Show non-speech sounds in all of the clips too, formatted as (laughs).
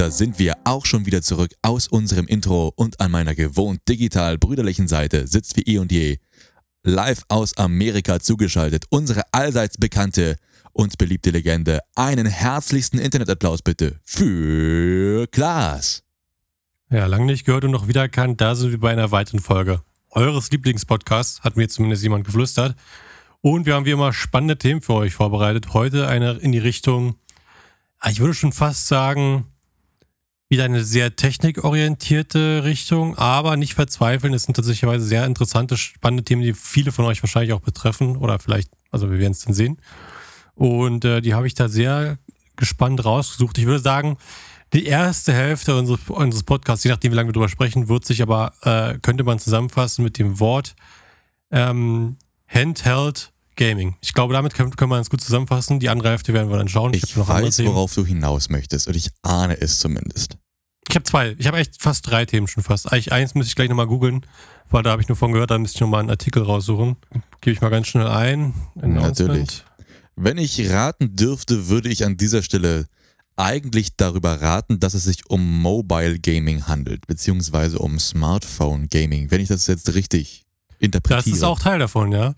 Da sind wir auch schon wieder zurück aus unserem Intro und an meiner gewohnt digital brüderlichen Seite sitzt wie eh und je live aus Amerika zugeschaltet unsere allseits bekannte und beliebte Legende. Einen herzlichsten Internetapplaus bitte für Klaas. Ja, lang nicht gehört und noch wiedererkannt, da sind wir bei einer weiteren Folge. Eures Lieblingspodcasts, hat mir zumindest jemand geflüstert. Und wir haben wie immer spannende Themen für euch vorbereitet. Heute eine in die Richtung, ich würde schon fast sagen, wieder eine sehr technikorientierte Richtung, aber nicht verzweifeln. Es sind tatsächlich sehr interessante, spannende Themen, die viele von euch wahrscheinlich auch betreffen oder vielleicht, also wir werden es dann sehen. Und äh, die habe ich da sehr gespannt rausgesucht. Ich würde sagen, die erste Hälfte unseres, unseres Podcasts, je nachdem, wie lange wir drüber sprechen, wird sich aber, äh, könnte man zusammenfassen mit dem Wort ähm, Handheld Gaming. Ich glaube, damit können, können wir es gut zusammenfassen. Die andere Hälfte werden wir dann schauen. Ich, andere weiß, worauf du hinaus möchtest und ich ahne es zumindest. Ich habe zwei. Ich habe echt fast drei Themen schon fast. Eigentlich eins müsste ich gleich nochmal googeln, weil da habe ich nur von gehört, da müsste ich nochmal einen Artikel raussuchen. Gebe ich mal ganz schnell ein. Natürlich. Wenn ich raten dürfte, würde ich an dieser Stelle eigentlich darüber raten, dass es sich um Mobile Gaming handelt, beziehungsweise um Smartphone Gaming, wenn ich das jetzt richtig interpretiere. Das ist auch Teil davon, ja.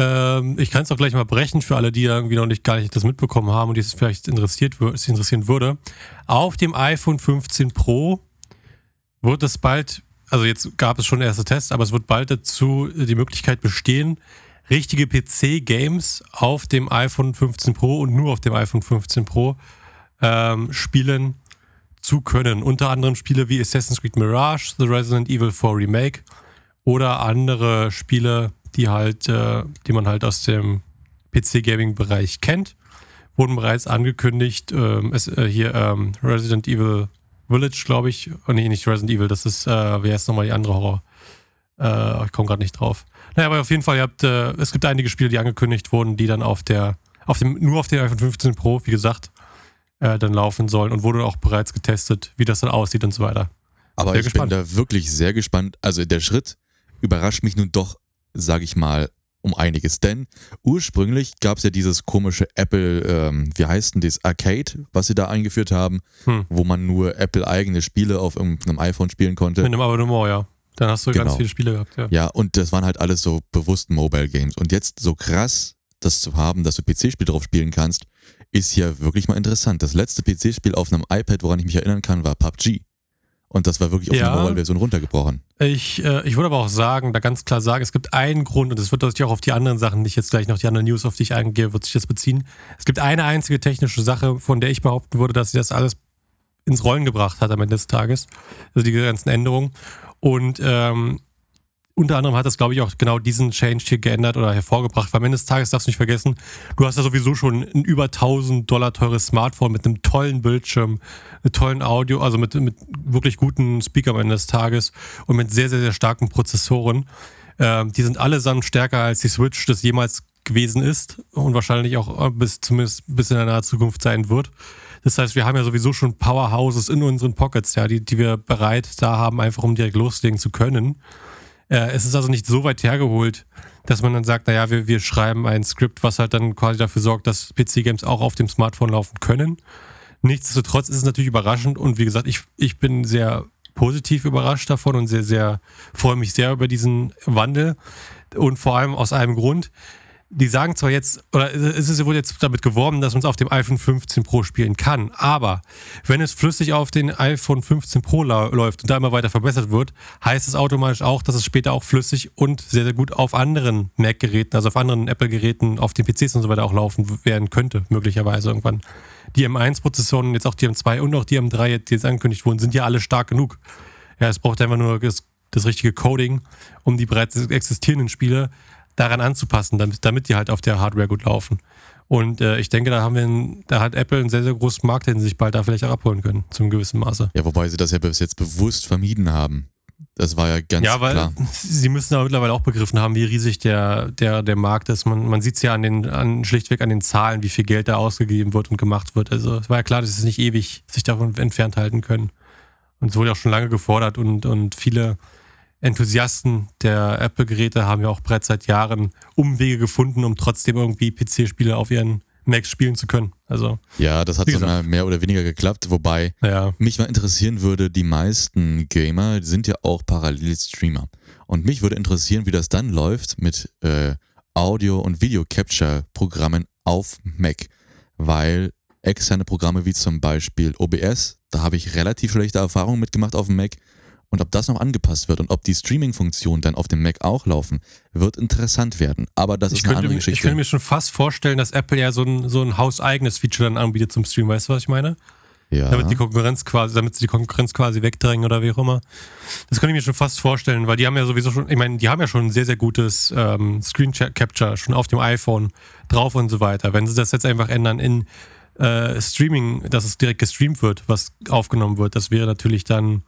Ähm, ich kann es auch gleich mal brechen für alle, die irgendwie noch nicht gar nicht das mitbekommen haben und die es vielleicht interessiert, es interessieren würde. Auf dem iPhone 15 Pro wird es bald, also jetzt gab es schon erste Tests, aber es wird bald dazu die Möglichkeit bestehen, richtige PC-Games auf dem iPhone 15 Pro und nur auf dem iPhone 15 Pro ähm, spielen zu können. Unter anderem Spiele wie Assassin's Creed Mirage, The Resident Evil 4 Remake oder andere Spiele, die halt, äh, die man halt aus dem PC-Gaming-Bereich kennt, wurden bereits angekündigt. Ähm, es, äh, hier ähm, Resident Evil Village, glaube ich. Oh, nee, nicht Resident Evil, das ist, äh, wer ist nochmal die andere Horror? Äh, ich komme gerade nicht drauf. Naja, aber auf jeden Fall, ihr habt, äh, es gibt einige Spiele, die angekündigt wurden, die dann auf der, auf dem, nur auf dem iPhone 15 Pro, wie gesagt, äh, dann laufen sollen und wurde auch bereits getestet, wie das dann aussieht und so weiter. Aber Sehr ich gespannt. bin da wirklich sehr gespannt. Also der Schritt überrascht mich nun doch, sage ich mal, um einiges. Denn ursprünglich gab es ja dieses komische Apple, ähm, wie heißt denn das, Arcade, was sie da eingeführt haben, Hm. wo man nur Apple-eigene Spiele auf irgendeinem iPhone spielen konnte. Mit einem Abonnement, ja. Dann hast du Genau. ganz viele Spiele gehabt, ja. Ja, und das waren halt alles so bewusst Mobile Games. Und jetzt so krass das zu haben, dass du PC-Spiel drauf spielen kannst, ist ja wirklich mal interessant. Das letzte PC-Spiel auf einem iPad, woran ich mich erinnern kann, war PUBG. Und das war wirklich auf Ja. eine Mobile-Version runtergebrochen. Ich, äh, ich würde aber auch sagen, da ganz klar sagen, es gibt einen Grund, und das wird sich auch auf die anderen Sachen, die ich jetzt gleich noch die anderen News, auf die ich eingehe, wird sich das beziehen. Es gibt eine einzige technische Sache, von der ich behaupten würde, dass sie das alles ins Rollen gebracht hat am Ende des Tages. Also die ganzen Änderungen. Und ähm, unter anderem hat das, glaube ich, auch genau diesen Change hier geändert oder hervorgebracht. Weil am Ende des Tages darfst du nicht vergessen, du hast ja sowieso schon ein über 1000 Dollar teures Smartphone mit einem tollen Bildschirm, mit tollen Audio, also mit, mit wirklich guten Speaker am Ende des Tages und mit sehr, sehr, sehr starken Prozessoren. Ähm, die sind allesamt stärker als die Switch das jemals gewesen ist und wahrscheinlich auch äh, bis zumindest bis in der nahen Zukunft sein wird. Das heißt, wir haben ja sowieso schon Powerhouses in unseren Pockets, ja, die, die wir bereit da haben, einfach um direkt loslegen zu können. Äh, es ist also nicht so weit hergeholt, dass man dann sagt, naja, wir, wir schreiben ein Skript, was halt dann quasi dafür sorgt, dass PC-Games auch auf dem Smartphone laufen können. Nichtsdestotrotz ist es natürlich überraschend und wie gesagt, ich, ich bin sehr positiv überrascht davon und sehr, sehr, freue mich sehr über diesen Wandel und vor allem aus einem Grund. Die sagen zwar jetzt, oder es ist wohl jetzt damit geworben, dass man es auf dem iPhone 15 Pro spielen kann, aber wenn es flüssig auf den iPhone 15 Pro läuft und da immer weiter verbessert wird, heißt es automatisch auch, dass es später auch flüssig und sehr, sehr gut auf anderen Mac-Geräten, also auf anderen Apple-Geräten, auf den PCs und so weiter auch laufen werden könnte, möglicherweise irgendwann. Die M1-Prozessoren, jetzt auch die M2 und auch die M3, die jetzt angekündigt wurden, sind ja alle stark genug. Ja, es braucht einfach nur das, das richtige Coding, um die bereits existierenden Spiele daran anzupassen, damit, damit die halt auf der Hardware gut laufen. Und äh, ich denke, da haben wir, einen, da hat Apple einen sehr, sehr großen Markt, den sie sich bald da vielleicht auch abholen können, zum gewissen Maße. Ja, wobei sie das ja bis jetzt bewusst vermieden haben. Das war ja ganz ja, weil klar. Sie müssen aber mittlerweile auch begriffen haben, wie riesig der, der, der Markt ist. Man, man sieht es ja an den, an, schlichtweg an den Zahlen, wie viel Geld da ausgegeben wird und gemacht wird. Also es war ja klar, dass sie nicht ewig sich davon entfernt halten können. Und es wurde auch schon lange gefordert und, und viele Enthusiasten der Apple-Geräte haben ja auch bereits seit Jahren Umwege gefunden, um trotzdem irgendwie PC-Spiele auf ihren Macs spielen zu können. Also, ja, das hat so mal mehr oder weniger geklappt, wobei ja. mich mal interessieren würde, die meisten Gamer sind ja auch parallel Streamer. Und mich würde interessieren, wie das dann läuft mit äh, Audio- und Video-Capture-Programmen auf Mac. Weil externe Programme wie zum Beispiel OBS, da habe ich relativ schlechte Erfahrungen mitgemacht auf dem Mac. Und ob das noch angepasst wird und ob die Streaming-Funktionen dann auf dem Mac auch laufen, wird interessant werden. Aber das ich ist eine könnte, andere Geschichte. Ich könnte mir schon fast vorstellen, dass Apple ja so ein, so ein hauseigenes Feature dann anbietet zum Stream. Weißt du, was ich meine? Ja. Damit die Konkurrenz quasi, damit sie die Konkurrenz quasi wegdrängen oder wie auch immer. Das könnte ich mir schon fast vorstellen, weil die haben ja sowieso schon, ich meine, die haben ja schon ein sehr, sehr gutes ähm, Screen Capture schon auf dem iPhone drauf und so weiter. Wenn sie das jetzt einfach ändern in äh, Streaming, dass es direkt gestreamt wird, was aufgenommen wird, das wäre natürlich dann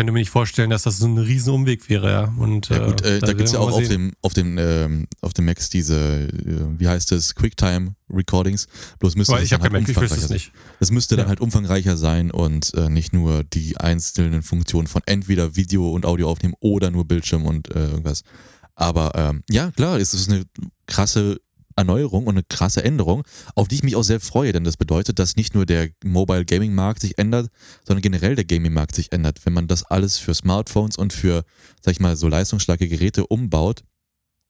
könnte mir nicht vorstellen, dass das so ein riesen Umweg wäre, ja. Und, ja gut, äh, äh, da gibt es ja auch auf dem, auf dem, ähm, auf dem Macs diese, äh, wie heißt es, Quicktime Recordings. Bloß müsste Weil das ich dann halt Mac, ich umfangreicher es sein. Das müsste dann Ja. halt umfangreicher sein und äh, nicht nur die einzelnen Funktionen von entweder Video und Audio aufnehmen oder nur Bildschirm und äh, irgendwas. Aber ähm, ja, klar, es ist eine krasse Erneuerung und eine krasse Änderung, auf die ich mich auch sehr freue, denn das bedeutet, dass nicht nur der Mobile Gaming Markt sich ändert, sondern generell der Gaming Markt sich ändert. Wenn man das alles für Smartphones und für, sag ich mal, so leistungsstarke Geräte umbaut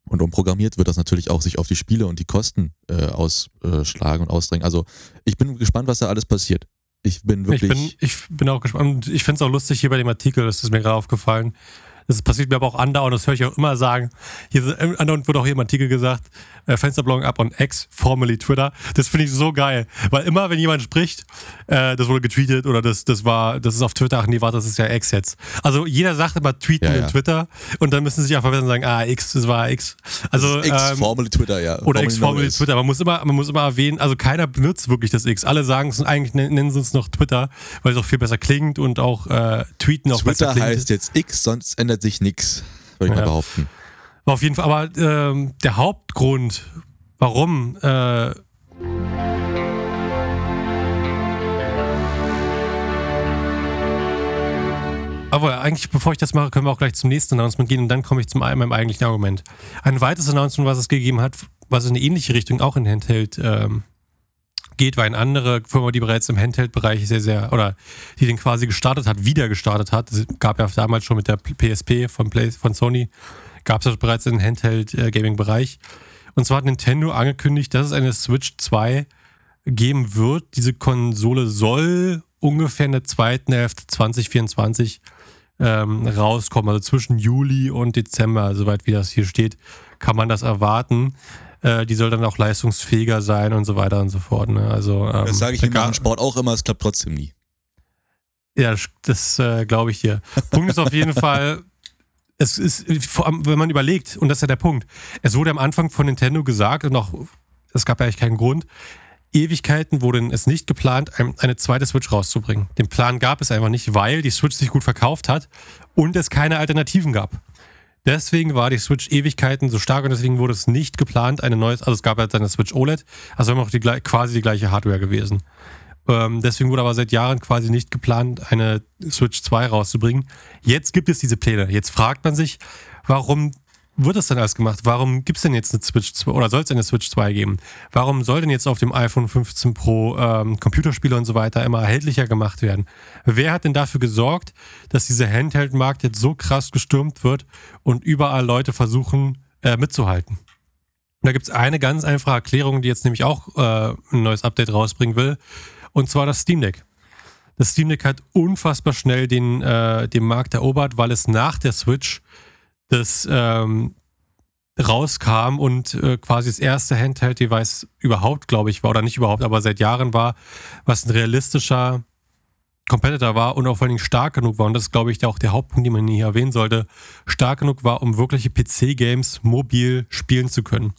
und umprogrammiert, wird das natürlich auch sich auf die Spiele und die Kosten äh, ausschlagen und ausdrängen. Also ich bin gespannt, was da alles passiert. Ich bin Ich wirklich. bin, ich bin auch gespannt. Ich finde es auch lustig hier bei dem Artikel, das ist mir gerade aufgefallen. Das passiert mir aber auch andauernd, das höre ich auch immer sagen. Hier äh, andauernd wird auch hier im Artikel gesagt, äh, Fensterblogging up on X, formerly Twitter. Das finde ich so geil. Weil immer, wenn jemand spricht, äh, das wurde getweetet oder das, das war, das ist auf Twitter, ach nee, warte, das ist ja X jetzt. Also jeder sagt immer tweeten Ja, in ja. Twitter und dann müssen sie sich einfach verbessern und sagen, ah, X, das war X. Also, X, ähm, formerly Twitter, ja. oder X Formerly. Twitter. Man muss immer, man muss immer erwähnen, also keiner benutzt wirklich das X. Alle sagen es, eigentlich nennen sie es noch Twitter, weil es auch viel besser klingt und auch äh, tweeten auch besser Twitter klingt. heißt jetzt X, sonst ändert sich nichts, würde ich Ja. mal behaupten. Aber auf jeden Fall, aber ähm, der Hauptgrund, warum äh, aber eigentlich, bevor ich das mache, können wir auch gleich zum nächsten Announcement gehen und dann komme ich zum meinem eigentlichen Argument. Ein weiteres Announcement, was es gegeben hat, was in eine ähnliche Richtung auch in Handheld ähm, geht, war eine andere Firma, die bereits im Handheld-Bereich sehr, sehr, oder die den quasi gestartet hat, wieder gestartet hat. Es gab ja damals schon mit der PSP von, Play, von Sony, gab es das bereits im Handheld-Gaming-Bereich. Und zwar hat Nintendo angekündigt, dass es eine Switch 2 geben wird. Diese Konsole soll ungefähr in der zweiten Hälfte 2024 ähm, rauskommen. Also zwischen Juli und Dezember, soweit wie das hier steht, kann man das erwarten. Äh, die soll dann auch leistungsfähiger sein und so weiter und so fort. Ne? Also, ähm, Das sage ich im Sport auch immer, es klappt trotzdem nie. ja, das, äh, glaube ich dir. Punkt ist auf jeden (laughs) Fall, es ist, wenn man überlegt, und das ist ja der Punkt, es wurde am Anfang von Nintendo gesagt, und auch, es gab ja eigentlich keinen Grund, Ewigkeiten wurde es nicht geplant, ein, eine zweite Switch rauszubringen. Den Plan gab es einfach nicht, weil die Switch sich gut verkauft hat und es keine Alternativen gab. Deswegen war die Switch Ewigkeiten so stark und deswegen wurde es nicht geplant, eine neues, also es gab halt eine Switch OLED, also immer noch die, quasi die gleiche Hardware gewesen. Ähm, deswegen wurde aber seit Jahren quasi nicht geplant, eine Switch 2 rauszubringen. Jetzt gibt es diese Pläne. Jetzt fragt man sich, warum wird das denn alles gemacht? Warum gibt es denn jetzt eine Switch 2 oder soll es eine Switch 2 geben? Warum soll denn jetzt auf dem iPhone 15 Pro ähm, Computerspiele und so weiter immer erhältlicher gemacht werden? Wer hat denn dafür gesorgt, dass dieser Handheld-Markt jetzt so krass gestürmt wird und überall Leute versuchen äh, mitzuhalten? da gibt es eine ganz einfache Erklärung, die jetzt nämlich auch äh, ein neues Update rausbringen will. Und zwar das Steam Deck. Das Steam Deck hat unfassbar schnell den, äh, den Markt erobert, weil es nach der Switch das ähm, rauskam und äh, quasi das erste Handheld-Device überhaupt, glaube ich, war, oder nicht überhaupt, aber seit Jahren war, was ein realistischer Competitor war und auch vor allen Dingen stark genug war. Und das ist, glaube ich, auch der Hauptpunkt, den man hier erwähnen sollte. Stark genug war, um wirkliche PC-Games mobil spielen zu können.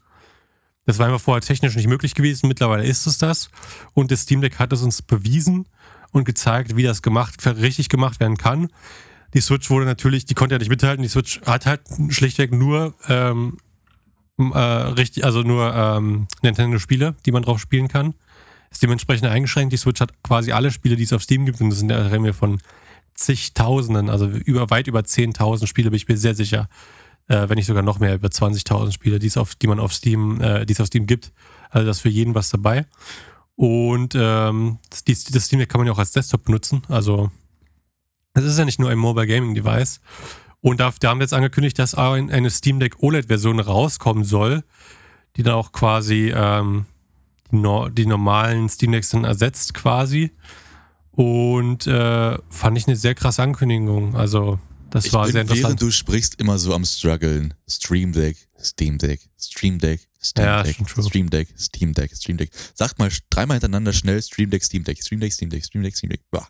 Das war einfach vorher technisch nicht möglich gewesen. Mittlerweile ist es das. Und das Steam Deck hat es uns bewiesen und gezeigt, wie das gemacht, richtig gemacht werden kann. Die Switch wurde natürlich, die konnte ja nicht mithalten. Die Switch hat halt schlichtweg nur ähm, äh, richtig, also nur ähm, Nintendo-Spiele, die man drauf spielen kann ist dementsprechend eingeschränkt. Die Switch hat quasi alle Spiele, die es auf Steam gibt, und das sind ja wir von zigtausenden, also über, weit über 10.000 Spiele, bin ich mir sehr sicher. Äh, wenn nicht sogar noch mehr, über 20.000 Spiele, die, es auf, die man auf Steam, äh, die es auf Steam gibt. Also da ist für jeden was dabei. Und ähm, das, das Steam Deck kann man ja auch als Desktop benutzen. Also es ist ja nicht nur ein Mobile Gaming Device. Und da, da haben wir jetzt angekündigt, dass eine Steam Deck OLED-Version rauskommen soll, die dann auch quasi ähm, no die normalen Steam Decks dann ersetzt quasi. Und äh, fand ich eine sehr krasse Ankündigung. Also, das ich war bin, sehr interessant. Während du sprichst, immer so am struggeln. Stream Deck, Steam Deck, Stream Deck, Steam Ja, Deck. Stream Deck, Steam Deck, Stream Deck. Sag mal dreimal hintereinander schnell Stream Deck, Steam Deck, Stream Deck, Steam Deck, Stream Deck, Steam Deck. Bah.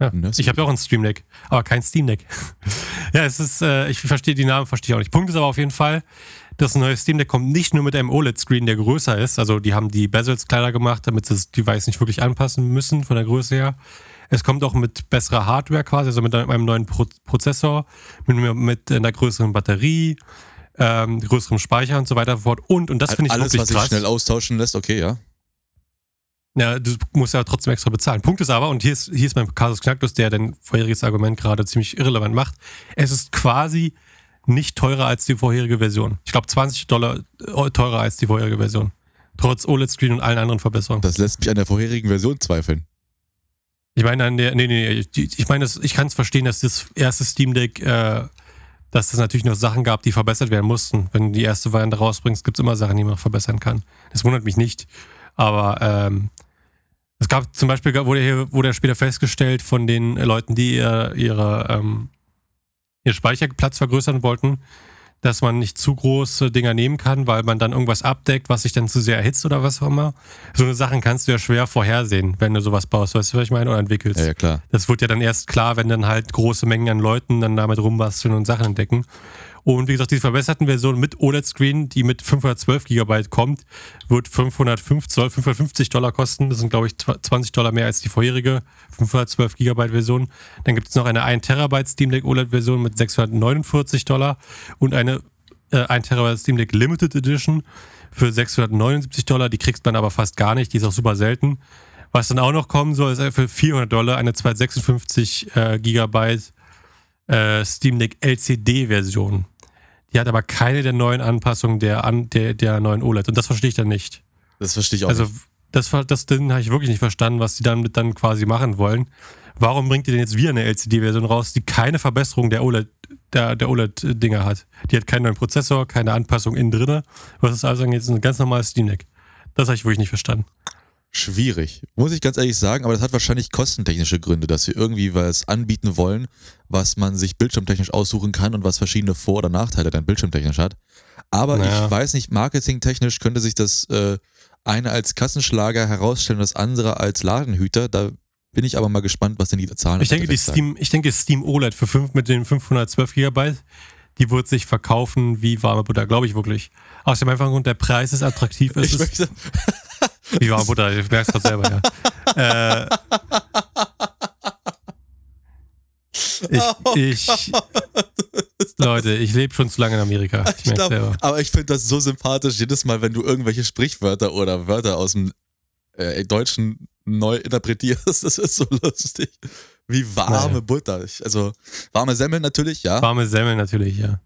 Ja, Ne, ich habe ja auch ein Stream Deck, aber kein Steam Deck. (laughs) ja, es ist, äh, ich verstehe die Namen, verstehe ich auch nicht. Punkt ist aber auf jeden Fall, das neue Steam Deck kommt nicht nur mit einem OLED-Screen, der größer ist. Also die haben die Bezels kleiner gemacht, damit sie das Device nicht wirklich anpassen müssen von der Größe her. Es kommt auch mit besserer Hardware quasi, also mit einem neuen Pro Prozessor, mit, mit einer größeren Batterie, ähm, größerem Speicher und so weiter und so fort. Und, und das finde ich Alles, wirklich was sich schnell austauschen lässt, okay, ja. Ja, du musst ja trotzdem extra bezahlen. Punkt ist aber, und hier ist, hier ist mein Kasus Knacktus, der dein vorheriges Argument gerade ziemlich irrelevant macht. Es ist quasi nicht teurer als die vorherige Version. Ich glaube 20 Dollar äh, teurer als die vorherige Version. Trotz OLED-Screen und allen anderen Verbesserungen. Das lässt mich an der vorherigen Version zweifeln. Ich meine, an der, nee, nee, ich, ich meine, ich kann es verstehen, dass das erste Steam Deck, äh, dass es natürlich noch Sachen gab, die verbessert werden mussten. Wenn du die erste Variante rausbringst, gibt es immer Sachen, die man noch verbessern kann. Das wundert mich nicht. Aber ähm, es gab zum Beispiel, wurde hier wurde ja später festgestellt von den Leuten, die ihr, ihre, ähm, ihr Speicherplatz vergrößern wollten, dass man nicht zu große Dinger nehmen kann, weil man dann irgendwas abdeckt, was sich dann zu sehr erhitzt oder was auch immer. So eine Sachen kannst du ja schwer vorhersehen, wenn du sowas baust, weißt du, was ich meine, oder entwickelst. Ja, ja, klar. Das wird ja dann erst klar, wenn dann halt große Mengen an Leuten dann damit rumbasteln und Sachen entdecken. Und wie gesagt, die verbesserten Version mit OLED-Screen, die mit 512 GB kommt, wird 505 Zoll, 550 Dollar kosten. Das sind, glaube ich, 20 Dollar mehr als die vorherige 512 GB Version. Dann gibt es noch eine 1 Terabyte Steam Deck OLED-Version mit 649 Dollar und eine äh, 1 Terabyte Steam Deck Limited Edition für 679 Dollar. Die kriegst man aber fast gar nicht, die ist auch super selten. Was dann auch noch kommen soll, ist für 400 Dollar eine 256 äh, Gigabyte äh, Steam Deck LCD-Version. Die hat aber keine der neuen Anpassungen der, an, der, der neuen OLED. Und das verstehe ich dann nicht. Das verstehe ich auch Also, nicht. das, das Ding habe ich wirklich nicht verstanden, was die damit dann quasi machen wollen. Warum bringt ihr denn jetzt wieder eine LCD-Version raus, die keine Verbesserung der OLED, der, der OLED-Dinger hat? Die hat keinen neuen Prozessor, keine Anpassung innen drinne. Was ist also jetzt ein ganz normales Steam Deck? Das habe ich wirklich nicht verstanden. Schwierig. Muss ich ganz ehrlich sagen, aber das hat wahrscheinlich kostentechnische Gründe, dass sie irgendwie was anbieten wollen, was man sich bildschirmtechnisch aussuchen kann und was verschiedene Vor- oder Nachteile dann bildschirmtechnisch hat. Aber Naja. ich weiß nicht, marketingtechnisch könnte sich das äh, eine als Kassenschlager herausstellen und das andere als Ladenhüter. Da bin ich aber mal gespannt, was denn die Zahlen Ich denke, die. Steam, ich denke, Steam OLED für fünf, mit den 512 GB, die wird sich verkaufen wie warme Butter, glaube ich wirklich. Aus dem einfachen Grund, der Preis ist attraktiv. Es Ich ist möchte, wie warme Butter, ich merke es gerade selber, ja. (laughs) äh, ich, ich, Leute, ich lebe schon zu lange in Amerika. Ich ich merke glaub, selber. aber ich finde das so sympathisch, jedes Mal, wenn du irgendwelche Sprichwörter oder Wörter aus dem äh, Deutschen neu interpretierst. (laughs) Das ist so lustig. Wie warme Naja. Butter. Ich, also warme Semmeln natürlich, ja. Warme Semmeln natürlich, ja.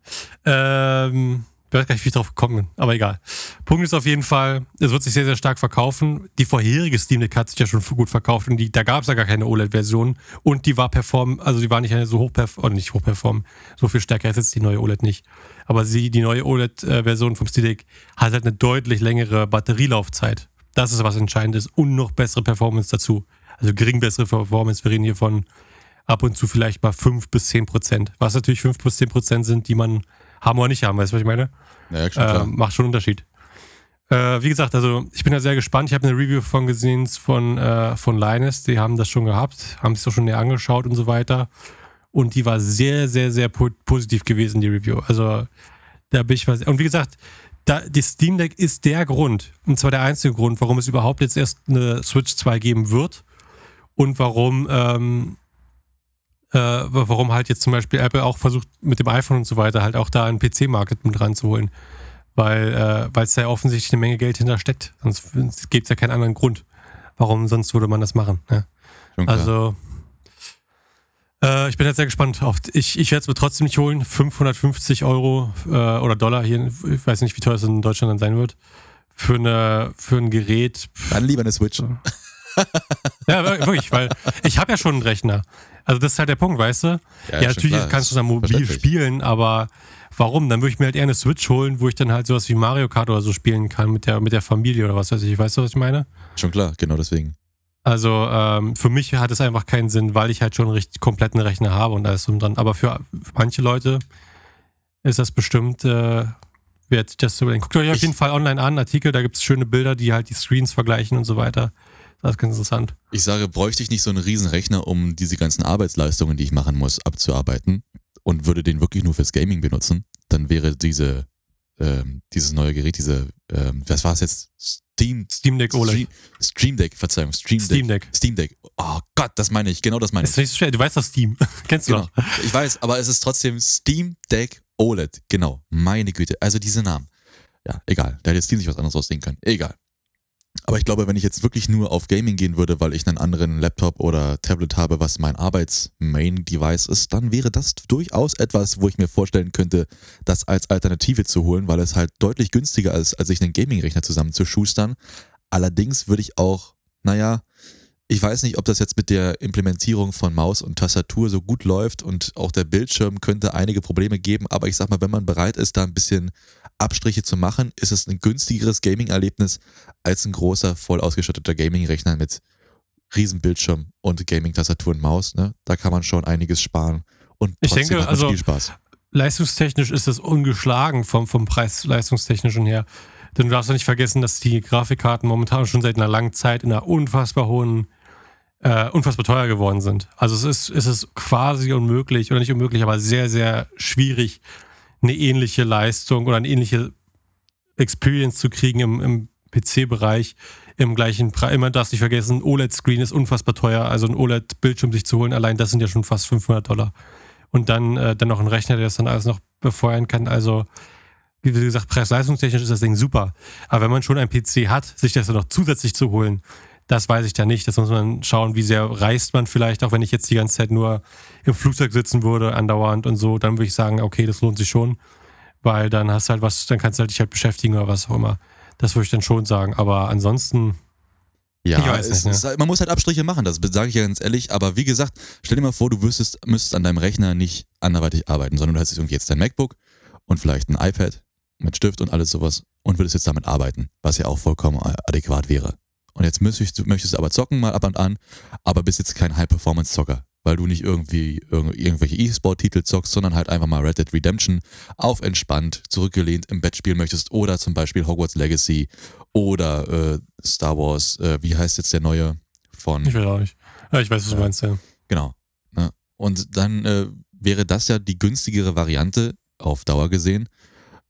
Ähm, Ich weiß gar nicht, wie ich drauf gekommen bin, aber egal. Punkt ist auf jeden Fall, es wird sich sehr, sehr stark verkaufen. Die vorherige Steam Deck hat sich ja schon gut verkauft und die, da gab es ja gar keine OLED-Version und die war perform, also die war nicht so hoch oder nicht hoch perform, so viel stärker ist jetzt die neue OLED nicht. Aber sie, die neue OLED-Version vom Steam Deck hat halt eine deutlich längere Batterielaufzeit. Das ist was Entscheidendes und noch bessere Performance dazu. Also gering bessere Performance. Wir reden hier von ab und zu vielleicht mal 5 bis 10 Prozent. Was natürlich 5 bis 10 Prozent sind, die man haben oder nicht haben. Weißt du, was ich meine? Ja, schon. Äh, macht schon einen Unterschied. Äh, wie gesagt, also ich bin da sehr gespannt. Ich habe eine Review von gesehen von, äh, von Linus. Die haben das schon gehabt, haben sich doch schon näher angeschaut und so weiter. Und die war sehr, sehr, sehr po positiv gewesen, die Review. Also da bin ich was. Und wie gesagt, da, die Steam Deck ist der Grund, und zwar der einzige Grund, warum es überhaupt jetzt erst eine Switch 2 geben wird und warum, ähm, äh, warum halt jetzt zum Beispiel Apple auch versucht, mit dem iPhone und so weiter halt auch da einen PC-Market mit ranzuholen. Weil äh, es da ja offensichtlich eine Menge Geld hintersteckt. Sonst gibt es ja keinen anderen Grund. Warum sonst würde man das machen? Ne? Also, äh, ich bin jetzt sehr gespannt. Auf, ich ich werde es mir trotzdem nicht holen. 550 Euro äh, oder Dollar hier. Ich weiß nicht, wie teuer es in Deutschland dann sein wird. Für, eine, für ein Gerät. Dann lieber eine Switch. (laughs) (laughs) ja, wirklich, weil ich habe ja schon einen Rechner. Also das ist halt der Punkt, weißt du? Ja, ja natürlich klar, kannst du dann mobil spielen, aber warum? Dann würde ich mir halt eher eine Switch holen, wo ich dann halt sowas wie Mario Kart oder so spielen kann mit der, mit der Familie oder was weiß ich. Weißt du, was ich meine? Schon klar, genau deswegen. Also ähm, für mich hat es einfach keinen Sinn, weil ich halt schon einen richtig kompletten Rechner habe und alles drum dran. Aber für, für manche Leute ist das bestimmt äh, wert, das zu überlegen. Guckt euch auf jeden Fall online an, Artikel, da gibt es schöne Bilder, die halt die Screens vergleichen und so weiter. Das ist ganz interessant. Ich sage, bräuchte ich nicht so einen Riesenrechner, um diese ganzen Arbeitsleistungen, die ich machen muss, abzuarbeiten und würde den wirklich nur fürs Gaming benutzen, dann wäre diese, ähm, dieses neue Gerät, diese, ähm, was war es jetzt? Steam, Steam Deck OLED. Stream, Stream Deck, Verzeihung, Stream Deck. Steam Deck. Steam Deck. Oh Gott, das meine ich, genau das meine ich. Das ist nicht so schwer, du weißt doch Steam. (laughs) Kennst du genau. doch. Ich weiß, aber es ist trotzdem Steam Deck OLED. Genau, meine Güte. Also diese Namen. Ja, egal. Da hätte Steam sich was anderes ausdenken können. Egal. Aber ich glaube, wenn ich jetzt wirklich nur auf Gaming gehen würde, weil ich einen anderen Laptop oder Tablet habe, was mein Arbeits-Main-Device ist, dann wäre das durchaus etwas, wo ich mir vorstellen könnte, das als Alternative zu holen, weil es halt deutlich günstiger ist, als sich einen Gaming-Rechner zusammenzuschustern. Allerdings würde ich auch, naja, ich weiß nicht, ob das jetzt mit der Implementierung von Maus und Tastatur so gut läuft und auch der Bildschirm könnte einige Probleme geben, aber ich sag mal, wenn man bereit ist, da ein bisschen Abstriche zu machen, ist es ein günstigeres Gaming-Erlebnis als ein großer, voll ausgestatteter Gaming-Rechner mit Riesenbildschirm und Gaming-Tastatur und Maus. Ne? Da kann man schon einiges sparen und ich denke, hat man also Spielspaß. leistungstechnisch ist das ungeschlagen vom, vom Preis leistungstechnischen her. Denn du darfst ja nicht vergessen, dass die Grafikkarten momentan schon seit einer langen Zeit in einer unfassbar hohen, äh, unfassbar teuer geworden sind. Also es ist, es ist quasi unmöglich, oder nicht unmöglich, aber sehr, sehr schwierig, eine ähnliche Leistung oder eine ähnliche Experience zu kriegen im, im PC-Bereich im gleichen Preis. Immer darfst nicht vergessen, OLED-Screen ist unfassbar teuer. Also ein OLED-Bildschirm sich zu holen, allein das sind ja schon fast 500 Dollar. Und dann, äh, dann noch ein Rechner, der das dann alles noch befeuern kann. Also, wie gesagt, preis-leistungstechnisch ist das Ding super. Aber wenn man schon einen PC hat, sich das dann noch zusätzlich zu holen, das weiß ich da nicht. Das muss man schauen, wie sehr reist man vielleicht, auch wenn ich jetzt die ganze Zeit nur im Flugzeug sitzen würde, andauernd und so, dann würde ich sagen, okay, das lohnt sich schon. Weil dann hast du halt was, dann kannst du halt dich halt beschäftigen oder was auch immer. Das würde ich dann schon sagen. Aber ansonsten, Ja, Ich weiß es nicht, ne? halt- man muss halt Abstriche machen, das sage ich ja ganz ehrlich. Aber wie gesagt, stell dir mal vor, du wüsstest, müsstest an deinem Rechner nicht anderweitig arbeiten, sondern du hättest irgendwie jetzt dein MacBook und vielleicht ein iPad mit Stift und alles sowas und würdest jetzt damit arbeiten, was ja auch vollkommen adäquat wäre. Und jetzt möchtest du, möchtest aber zocken mal ab und an, aber bist jetzt kein High-Performance-Zocker, weil du nicht irgendwie irg- irgendwelche E-Sport-Titel zockst, sondern halt einfach mal Red Dead Redemption auf entspannt, zurückgelehnt im Bett spielen möchtest oder zum Beispiel Hogwarts Legacy oder äh, Star Wars, äh, wie heißt jetzt der neue von ich weiß auch nicht. Ja, ich weiß, was du meinst, ja. Genau. Ne? Und dann äh, wäre das ja die günstigere Variante auf Dauer gesehen,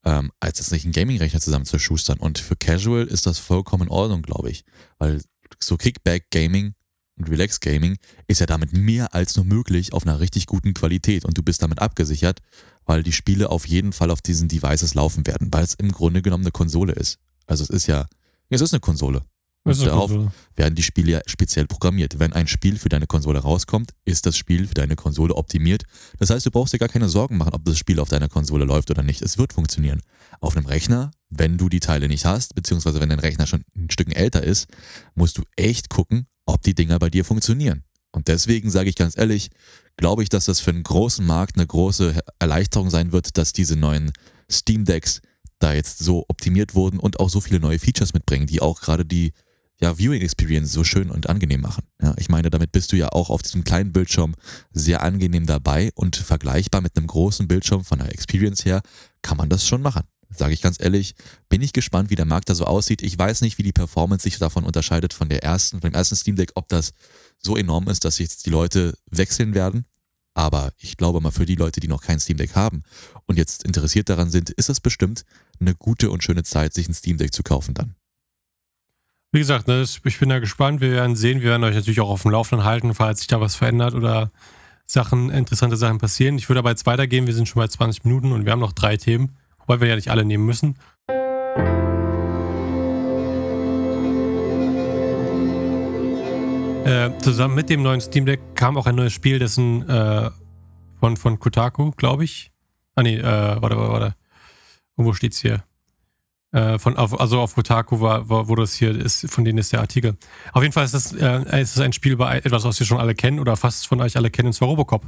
ähm, als jetzt nicht einen Gaming-Rechner zusammenzuschustern. Und für Casual ist das vollkommen in Ordnung, glaube ich. Weil so Kickback-Gaming und Relax-Gaming ist ja damit mehr als nur möglich auf einer richtig guten Qualität. Und du bist damit abgesichert, weil die Spiele auf jeden Fall auf diesen Devices laufen werden, weil es im Grunde genommen eine Konsole ist. Also es ist ja, es ist eine Konsole. Eine darauf Konsole. werden die Spiele ja speziell programmiert. Wenn ein Spiel für deine Konsole rauskommt, ist das Spiel für deine Konsole optimiert. Das heißt, du brauchst dir gar keine Sorgen machen, ob das Spiel auf deiner Konsole läuft oder nicht. Es wird funktionieren. Auf einem Rechner, wenn du die Teile nicht hast, beziehungsweise wenn dein Rechner schon ein Stück älter ist, musst du echt gucken, ob die Dinger bei dir funktionieren. Und deswegen sage ich ganz ehrlich, glaube ich, dass das für einen großen Markt eine große Erleichterung sein wird, dass diese neuen Steam Decks da jetzt so optimiert wurden und auch so viele neue Features mitbringen, die auch gerade die ja, Viewing Experience so schön und angenehm machen. Ja, ich meine, damit bist du ja auch auf diesem kleinen Bildschirm sehr angenehm dabei und vergleichbar mit einem großen Bildschirm von der Experience her kann man das schon machen. Sage ich ganz ehrlich, bin ich gespannt, wie der Markt da so aussieht. Ich weiß nicht, wie die Performance sich davon unterscheidet von der ersten, von dem ersten Steam Deck, ob das so enorm ist, dass jetzt die Leute wechseln werden. Aber ich glaube mal, für die Leute, die noch kein Steam Deck haben und jetzt interessiert daran sind, ist das bestimmt eine gute und schöne Zeit, sich ein Steam Deck zu kaufen dann. Wie gesagt, ne, ich bin da gespannt. Wir werden sehen. Wir werden euch natürlich auch auf dem Laufenden halten, falls sich da was verändert oder Sachen, interessante Sachen passieren. Ich würde aber jetzt weitergehen. Wir sind schon bei 20 Minuten und wir haben noch drei Themen, wobei wir ja nicht alle nehmen müssen. Äh, zusammen mit dem neuen Steam Deck kam auch ein neues Spiel, dessen äh, von, von Kotaku, glaube ich. Ah nee, äh, warte, warte, warte. Irgendwo steht's hier? Äh, von, auf, also auf Kotaku war, war, wo das hier ist, von denen ist der Artikel. Auf jeden Fall ist das, äh, ist das ein Spiel über etwas, was wir schon alle kennen oder fast von euch alle kennen, und zwar Robocop.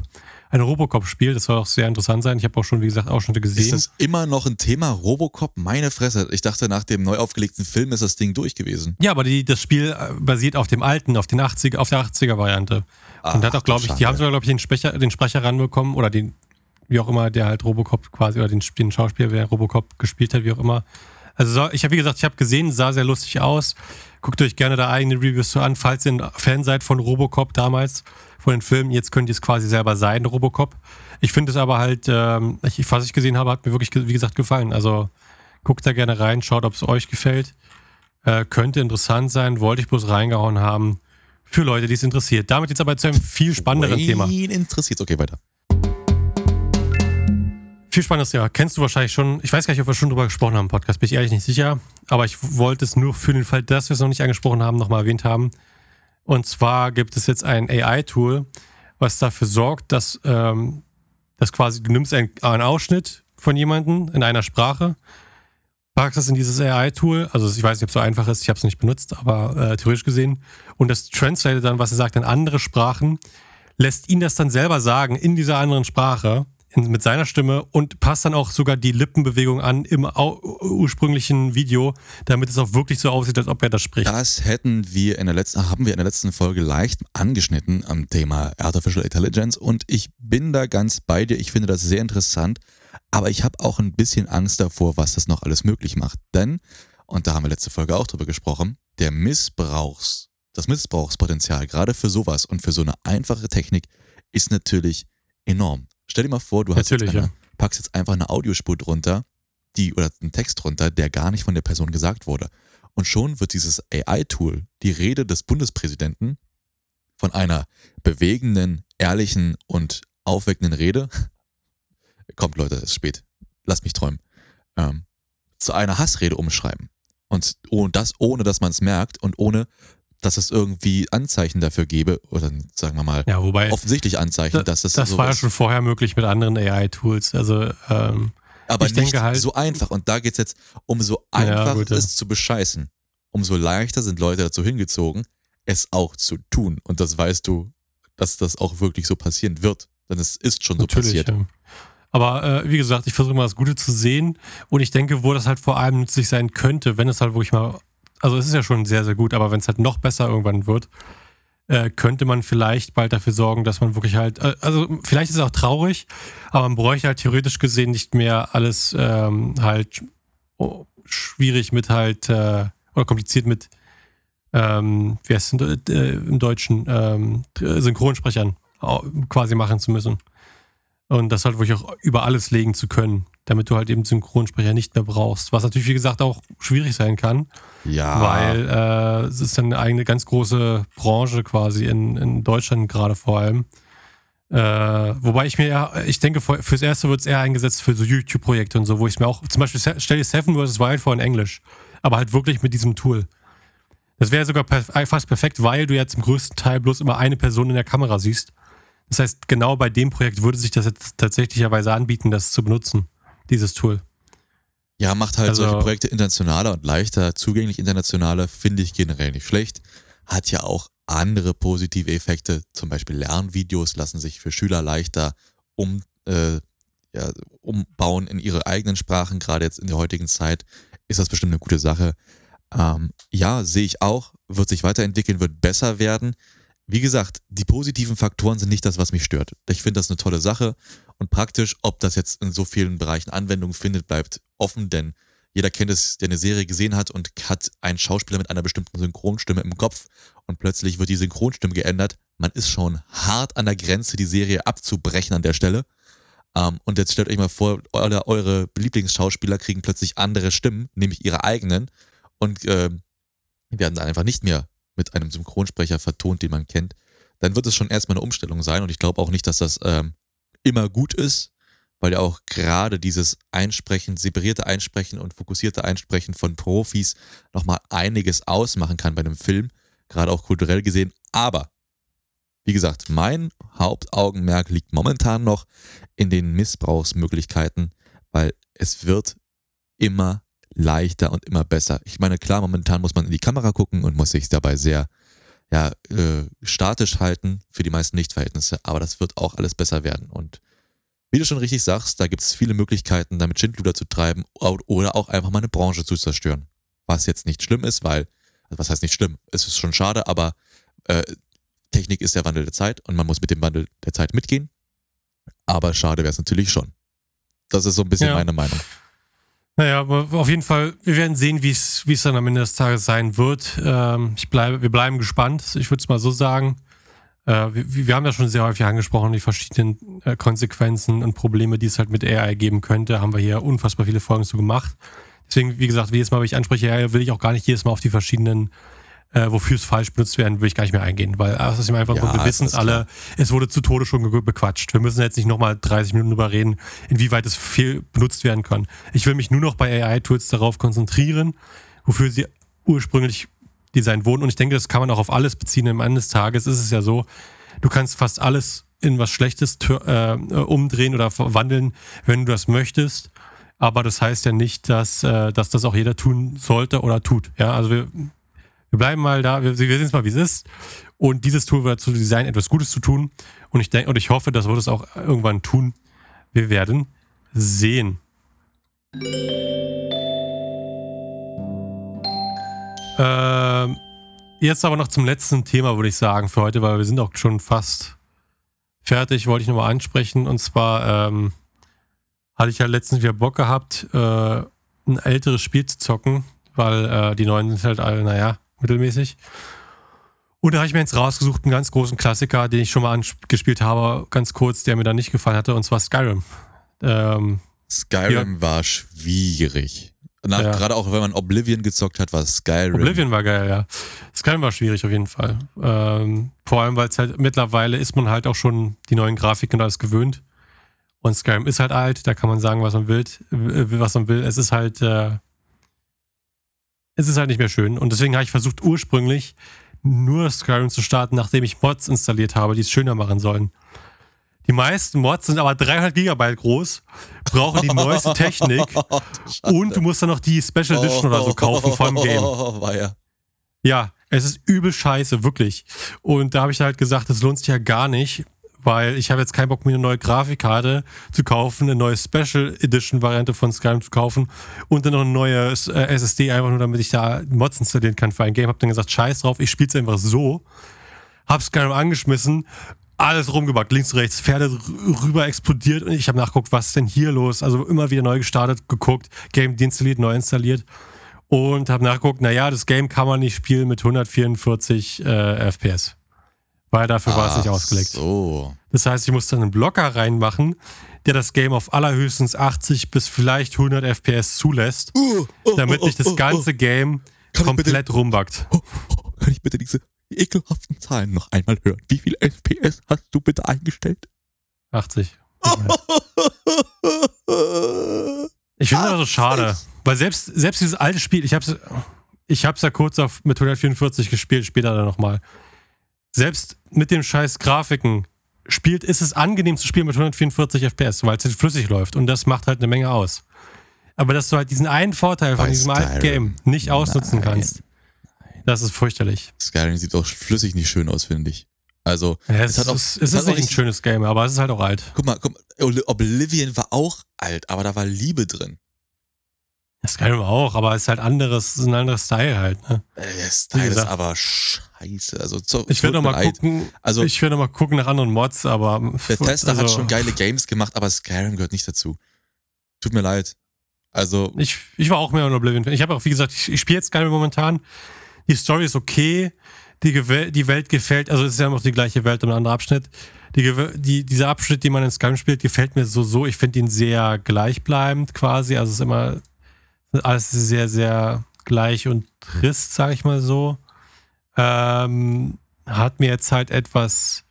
Ein Robocop-Spiel, das soll auch sehr interessant sein. Ich habe auch schon, wie gesagt, Ausschnitte Ist gesehen. das immer noch ein Thema Robocop? Meine Fresse. Ich dachte, nach dem neu aufgelegten Film ist das Ding durch gewesen. Ja, aber die, das Spiel äh, basiert auf dem alten, auf, den 80er, auf der 80er-Variante. Und hat auch, glaube ich, die haben sogar, glaube ich, den Sprecher, den Sprecher ranbekommen oder den, wie auch immer, der halt Robocop quasi, oder den, den Schauspieler, der Robocop gespielt hat, wie auch immer. Also so, ich habe, wie gesagt, ich habe gesehen, sah sehr lustig aus. Guckt euch gerne da eigene Reviews so an, falls ihr ein Fan seid von Robocop damals, von den Filmen. Jetzt könnt ihr es quasi selber sein, Robocop. Ich finde es aber halt, ähm, ich, was ich gesehen habe, hat mir wirklich, wie gesagt, gefallen. Also guckt da gerne rein, schaut, ob es euch gefällt. Äh, könnte interessant sein, wollte ich bloß reingehauen haben. Für Leute, die es interessiert. Damit jetzt aber zu einem viel spannenderen Thema. Wen interessiert Okay, weiter. Viel spannendes Thema. Kennst du wahrscheinlich schon. Ich weiß gar nicht, ob wir schon drüber gesprochen haben im Podcast, bin ich ehrlich nicht sicher. Aber ich wollte es nur für den Fall, dass wir es noch nicht angesprochen haben, nochmal erwähnt haben. Und zwar gibt es jetzt ein AI-Tool, was dafür sorgt, dass, ähm, dass quasi du nimmst ein- einen Ausschnitt von jemandem in einer Sprache, packst es in dieses AI-Tool, also ich weiß nicht, ob es so einfach ist, ich habe es nicht benutzt, aber äh, theoretisch gesehen, und das translatet dann, was er sagt, in andere Sprachen, lässt ihn das dann selber sagen in dieser anderen Sprache mit seiner Stimme und passt dann auch sogar die Lippenbewegung an im ursprünglichen Video, damit es auch wirklich so aussieht, als ob er das spricht. Das hätten wir in der letzten, haben wir in der letzten Folge leicht angeschnitten am Thema Artificial Intelligence und ich bin da ganz bei dir. Ich finde das sehr interessant, aber ich habe auch ein bisschen Angst davor, was das noch alles möglich macht. Denn, und da haben wir letzte Folge auch drüber gesprochen, der Missbrauchs, das Missbrauchspotenzial gerade für sowas und für so eine einfache Technik ist natürlich enorm. Stell dir mal vor, du hast jetzt eine, ja. packst jetzt einfach eine Audiospur drunter, die oder einen Text drunter, der gar nicht von der Person gesagt wurde. Und schon wird dieses AI-Tool die Rede des Bundespräsidenten von einer bewegenden, ehrlichen und aufweckenden Rede, (laughs) kommt Leute, es ist spät, lasst mich träumen, ähm, zu einer Hassrede umschreiben. Und oh, das ohne, dass man es merkt und ohne, dass es irgendwie Anzeichen dafür gäbe, oder sagen wir mal, Ja, wobei offensichtlich Anzeichen, da- dass das, das war ja schon vorher möglich mit anderen AI-Tools. Also ähm, Aber Ich nicht denke halt- so einfach. Und da geht's jetzt, umso einfacher ja. es zu bescheißen, umso leichter sind Leute dazu hingezogen, es auch zu tun. Und das weißt du, dass das auch wirklich so passieren wird. Denn es ist schon so Natürlich. passiert. Ja. Aber äh, wie gesagt, ich versuche mal das Gute zu sehen und ich denke, wo das halt vor allem nützlich sein könnte, wenn es halt wirklich mal, also es ist ja schon sehr, sehr gut, aber wenn es halt noch besser irgendwann wird, äh, könnte man vielleicht bald dafür sorgen, dass man wirklich halt, äh, also vielleicht ist es auch traurig, aber man bräuchte halt theoretisch gesehen nicht mehr alles ähm, halt oh, schwierig mit halt, äh, oder kompliziert mit, ähm, wie heißt es äh, im Deutschen, ähm, Synchronsprechern quasi machen zu müssen. Und das halt wirklich auch über alles legen zu können, damit du halt eben Synchronsprecher nicht mehr brauchst. Was natürlich, wie gesagt, auch schwierig sein kann, Ja. weil äh, es ist dann eine ganz große Branche quasi in, in Deutschland gerade vor allem. Äh, wobei ich mir ja, ich denke, für- fürs Erste wird es eher eingesetzt für so YouTube-Projekte und so, wo ich mir auch, zum Beispiel stell dir Seven vs. Wild vor in Englisch, aber halt wirklich mit diesem Tool. Das wäre sogar perf fast perfekt, weil du jetzt im größten Teil bloß immer eine Person in der Kamera siehst. Das heißt, genau bei dem Projekt würde sich das jetzt tatsächlicherweise anbieten, das zu benutzen, dieses Tool. Ja, macht halt Also- solche Projekte internationaler und leichter zugänglich internationaler, finde ich generell nicht schlecht. Hat ja auch andere positive Effekte, zum Beispiel Lernvideos lassen sich für Schüler leichter um, äh, ja, umbauen in ihre eigenen Sprachen, gerade jetzt in der heutigen Zeit ist das bestimmt eine gute Sache. Ähm, ja, sehe ich auch, wird sich weiterentwickeln, wird besser werden. Wie gesagt, die positiven Faktoren sind nicht das, was mich stört. Ich finde das eine tolle Sache und praktisch, ob das jetzt in so vielen Bereichen Anwendung findet, bleibt offen, denn jeder kennt es, der eine Serie gesehen hat und hat einen Schauspieler mit einer bestimmten Synchronstimme im Kopf und plötzlich wird die Synchronstimme geändert. Man ist schon hart an der Grenze, die Serie abzubrechen an der Stelle. Ähm, und jetzt stellt euch mal vor, eure, eure Lieblingsschauspieler kriegen plötzlich andere Stimmen, nämlich ihre eigenen und ähm, werden dann einfach nicht mehr mit einem Synchronsprecher vertont, den man kennt. Dann wird es schon erstmal eine Umstellung sein und ich glaube auch nicht, dass das ähm, immer gut ist, weil ja auch gerade dieses Einsprechen, separierte Einsprechen und fokussierte Einsprechen von Profis nochmal einiges ausmachen kann bei einem Film, gerade auch kulturell gesehen. Aber, wie gesagt, mein Hauptaugenmerk liegt momentan noch in den Missbrauchsmöglichkeiten, weil es wird immer leichter und immer besser. Ich meine, klar, momentan muss man in die Kamera gucken und muss sich dabei sehr ja, äh, statisch halten für die meisten Lichtverhältnisse, aber das wird auch alles besser werden. Und wie du schon richtig sagst, da gibt es viele Möglichkeiten, damit Schindluder zu treiben oder auch einfach mal eine Branche zu zerstören. Was jetzt nicht schlimm ist, weil, also was heißt nicht schlimm? Es ist schon schade, aber äh, Technik ist der Wandel der Zeit und man muss mit dem Wandel der Zeit mitgehen. Aber schade wäre es natürlich schon. Das ist so ein bisschen Ja. meine Meinung. Naja, auf jeden Fall, wir werden sehen, wie es dann am Ende des Tages sein wird. Ähm, ich bleibe, wir bleiben gespannt, ich würde es mal so sagen. Äh, wir, wir haben ja schon sehr häufig angesprochen, die verschiedenen äh, Konsequenzen und Probleme, die es halt mit AI geben könnte. Haben wir hier unfassbar viele Folgen zu gemacht. Deswegen, wie gesagt, jedes Mal, wenn ich anspreche, will ich auch gar nicht jedes Mal auf die verschiedenen, äh, wofür es falsch benutzt werden, will ich gar nicht mehr eingehen. Weil äh, es ist mir einfach, Ja, wir wissen es alle, es wurde zu Tode schon bequatscht. Wir müssen jetzt nicht nochmal 30 Minuten drüber reden, inwieweit es viel benutzt werden kann. Ich will mich nur noch bei AI-Tools darauf konzentrieren, wofür sie ursprünglich designt wurden. Und ich denke, das kann man auch auf alles beziehen. Am Ende des Tages ist es ja so, du kannst fast alles in was Schlechtes tö- äh, umdrehen oder verwandeln, wenn du das möchtest. Aber das heißt ja nicht, dass, äh, dass das auch jeder tun sollte oder tut. Ja, also wir, wir bleiben mal da, wir, wir sehen es mal, wie es ist. Und dieses Tool wird dazu designen, etwas Gutes zu tun. Und ich denke, und ich hoffe, das wird es auch irgendwann tun. Wir werden sehen. Ähm, jetzt aber noch zum letzten Thema, würde ich sagen, für heute, weil wir sind auch schon fast fertig, wollte ich nochmal ansprechen. Und zwar ähm, hatte ich ja letztens wieder Bock gehabt, äh, ein älteres Spiel zu zocken, weil äh, die neuen sind halt alle, naja, mittelmäßig. Und da habe ich mir jetzt rausgesucht, einen ganz großen Klassiker, den ich schon mal angespielt habe, ganz kurz, der mir dann nicht gefallen hatte, und zwar Skyrim. Ähm, Skyrim war schwierig. Na, Ja. Gerade auch wenn man Oblivion gezockt hat, war Skyrim. Oblivion war geil, ja. Skyrim war schwierig auf jeden Fall. Ähm, vor allem, weil es halt mittlerweile ist man halt auch schon die neuen Grafiken und alles gewöhnt. Und Skyrim ist halt alt, da kann man sagen, was man will, was man will. Es ist halt, äh, es ist halt nicht mehr schön. Und deswegen habe ich versucht, ursprünglich nur Skyrim zu starten, nachdem ich Mods installiert habe, die es schöner machen sollen. Die meisten Mods sind aber 300 Gigabyte groß, brauchen die neueste (laughs) Technik und du musst dann noch die Special Edition oder so kaufen vom Game. (laughs) Ja, es ist übel scheiße, wirklich. Und da habe ich halt gesagt, das lohnt sich ja gar nicht, weil ich habe jetzt keinen Bock, mir eine neue Grafikkarte zu kaufen, eine neue Special Edition Variante von Skyrim zu kaufen und dann noch eine neue äh, SSD, einfach nur damit ich da Mods installieren kann für ein Game. Hab dann gesagt, scheiß drauf, ich spiele es einfach so. Hab Skyrim angeschmissen, alles rumgebackt, links, rechts, Pferde rüber explodiert und ich habe nachgeguckt, was ist denn hier los? Also immer wieder neu gestartet, geguckt, Game deinstalliert, neu installiert und habe nachgeguckt, naja, das Game kann man nicht spielen mit 144 äh, FPS. Weil dafür war es nicht Ach ausgelegt. So. Das heißt, ich musste einen Blocker reinmachen, der das Game auf allerhöchstens 80 bis vielleicht 100 FPS zulässt, damit sich das ganze Game Kann ich bitte- komplett rumbackt. Oh, oh, kann ich bitte diese ekelhaften Zahlen noch einmal hören? Wie viel FPS hast du bitte eingestellt? 80. (laughs) Ich finde das so schade. Weil selbst, selbst dieses alte Spiel, ich habe ich es ja kurz auf, mit 144 gespielt, später dann nochmal. Selbst mit den scheiß Grafiken spielt, ist es angenehm zu spielen mit 144 FPS, weil es halt flüssig läuft und das macht halt eine Menge aus. Aber dass du halt diesen einen Vorteil von Bei diesem alten. Game nicht ausnutzen Nein. kannst, das ist fürchterlich. Skyrim sieht auch flüssig nicht schön aus, finde ich. Also, Ja, es, hat auch- ist, es es ist auch nicht ein schönes Game, aber es ist halt auch alt. guck mal, guck mal, Oblivion war auch alt, aber da war Liebe drin. Skyrim auch, aber es ist halt anderes, es ist ein anderes Style halt. Ne? Äh, Der Style ist aber scheiße. Also, so, Ich werde tut noch mir mal leid. gucken. Also- ich werde noch mal gucken nach anderen Mods, aber (laughs) Bethesda also, hat schon geile Games gemacht, aber Skyrim gehört nicht dazu. Tut mir leid. Also, Ich, ich war auch mehr ein Oblivion. Ich habe auch, wie gesagt, ich, ich spiele jetzt Skyrim momentan. Die Story ist okay. Die, Gewe- die Welt gefällt, also es ist ja immer noch die gleiche Welt und ein anderer Abschnitt. Die, die, dieser Abschnitt, den man in Skyrim spielt, gefällt mir so, so. Ich finde ihn sehr gleichbleibend quasi. Also es ist immer alles sehr, sehr gleich und trist, sage ich mal so. Ähm, hat mir jetzt halt etwas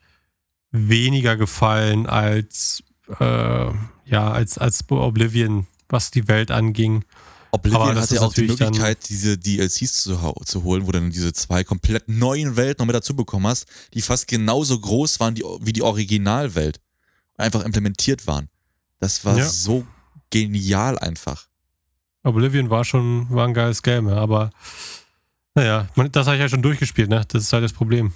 weniger gefallen als, äh, ja, als, als Oblivion, was die Welt anging. Oblivion hatte ist auch die Möglichkeit, diese DLCs zu, zu holen, wo du dann diese zwei komplett neuen Welten noch mit dazu bekommen hast, die fast genauso groß waren die, wie die Originalwelt. Einfach implementiert waren. Das war Ja. so genial einfach. Oblivion war schon war ein geiles Game, aber naja, das habe ich ja schon durchgespielt, ne? Das ist halt das Problem.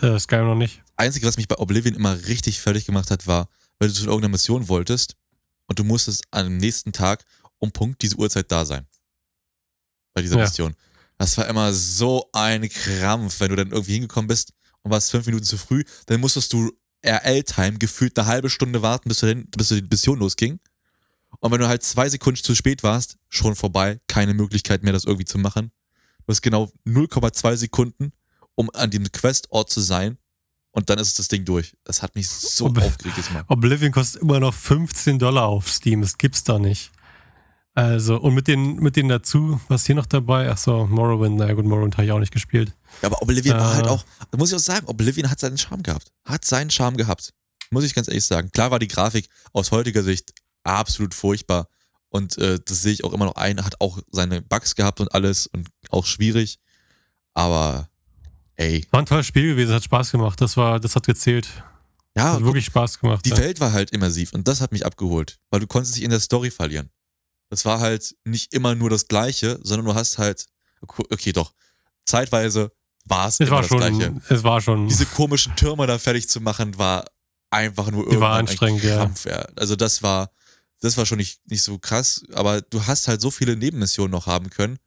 Äh, Skyrim noch nicht. Einzige, was mich bei Oblivion immer richtig fertig gemacht hat, war, weil du zu irgendeiner Mission wolltest und du musstest am nächsten Tag um Punkt diese Uhrzeit da sein. Bei dieser Ja. Mission. Das war immer so ein Krampf, wenn du dann irgendwie hingekommen bist und warst fünf Minuten zu früh, dann musstest du RL-Time gefühlt eine halbe Stunde warten, bis, du hin, bis die Mission losging. Und wenn du halt zwei Sekunden zu spät warst, schon vorbei, keine Möglichkeit mehr, das irgendwie zu machen. Du hast genau 0,2 Sekunden, um an dem Questort zu sein und dann ist das Ding durch. Das hat mich so Ob- aufgeregt mal. Oblivion kostet immer noch 15 Dollar auf Steam. Das gibt's doch nicht. Also, und mit den, mit denen dazu, was hier noch dabei? Ach so, Morrowind. Na ja, gut, Morrowind habe ich auch nicht gespielt. Ja, aber Oblivion war Äh. halt auch, da muss ich auch sagen, Oblivion hat seinen Charme gehabt. Hat seinen Charme gehabt. Muss ich ganz ehrlich sagen. Klar war die Grafik aus heutiger Sicht absolut furchtbar. Und äh, das sehe ich auch immer noch ein, hat auch seine Bugs gehabt und alles und auch schwierig. Aber ey, War ein tolles Spiel gewesen, hat Spaß gemacht. Das war, das hat gezählt. ja, Hat wirklich Spaß gemacht. die ja. Welt war halt immersiv und das hat mich abgeholt, weil du konntest dich in der Story verlieren. Das war halt nicht immer nur das Gleiche, sondern du hast halt, okay, doch, zeitweise war es immer das Gleiche. es war schon. Diese komischen Türme da fertig zu machen, war einfach nur Die war irgendwann anstrengend, ein ja. Krampf. Ja. Also das war, das war schon nicht, nicht so krass, aber du hast halt so viele Nebenmissionen noch haben können.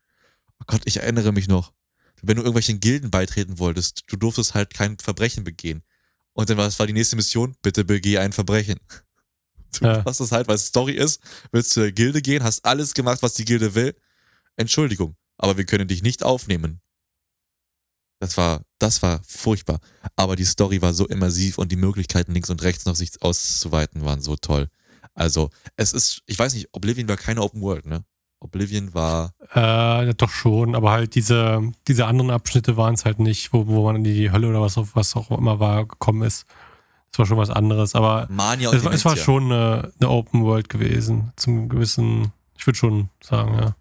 Oh Gott, ich erinnere mich noch. Wenn du irgendwelchen Gilden beitreten wolltest, du durftest halt kein Verbrechen begehen. Und dann war, was war die nächste Mission? Bitte begeh ein Verbrechen. (laughs) Du Ja. machst das halt, weil es Story ist, willst zu der Gilde gehen, hast alles gemacht, was die Gilde will. Entschuldigung, aber wir können dich nicht aufnehmen. Das war, das war furchtbar. Aber die Story war so immersiv und die Möglichkeiten links und rechts noch sich auszuweiten waren so toll. Also, es ist, ich weiß nicht, Oblivion war keine Open World, ne? Oblivion war, Äh, doch schon, aber halt diese, diese anderen Abschnitte waren es halt nicht, wo, wo man in die Hölle oder was, auch- was auch immer war, gekommen ist. Das war schon was anderes, aber Mania es, war- es war schon eine, eine Open World gewesen, zum gewissen, ich würde schon sagen, ja.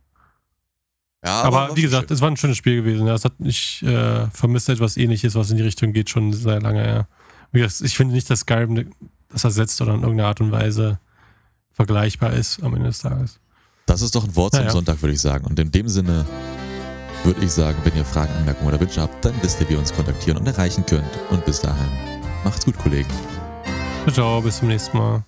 Ja, Aber, war wie gesagt, schön. es war ein schönes Spiel gewesen. Ja. Es hat, ich äh, vermisse etwas ähnliches, was in die Richtung geht, schon sehr lange, ja. Gesagt, ich finde nicht, dass Skyrim das ersetzt oder in irgendeiner Art und Weise vergleichbar ist am Ende des Tages. das ist doch ein Wort zum Ja, ja. Sonntag, würde ich sagen. Und in dem Sinne würde ich sagen, wenn ihr Fragen, Anmerkungen oder Wünsche habt, dann wisst ihr, wie ihr uns kontaktieren und erreichen könnt. Und bis dahin, macht's gut, Kollegen. Ciao, ciao, bis zum nächsten Mal.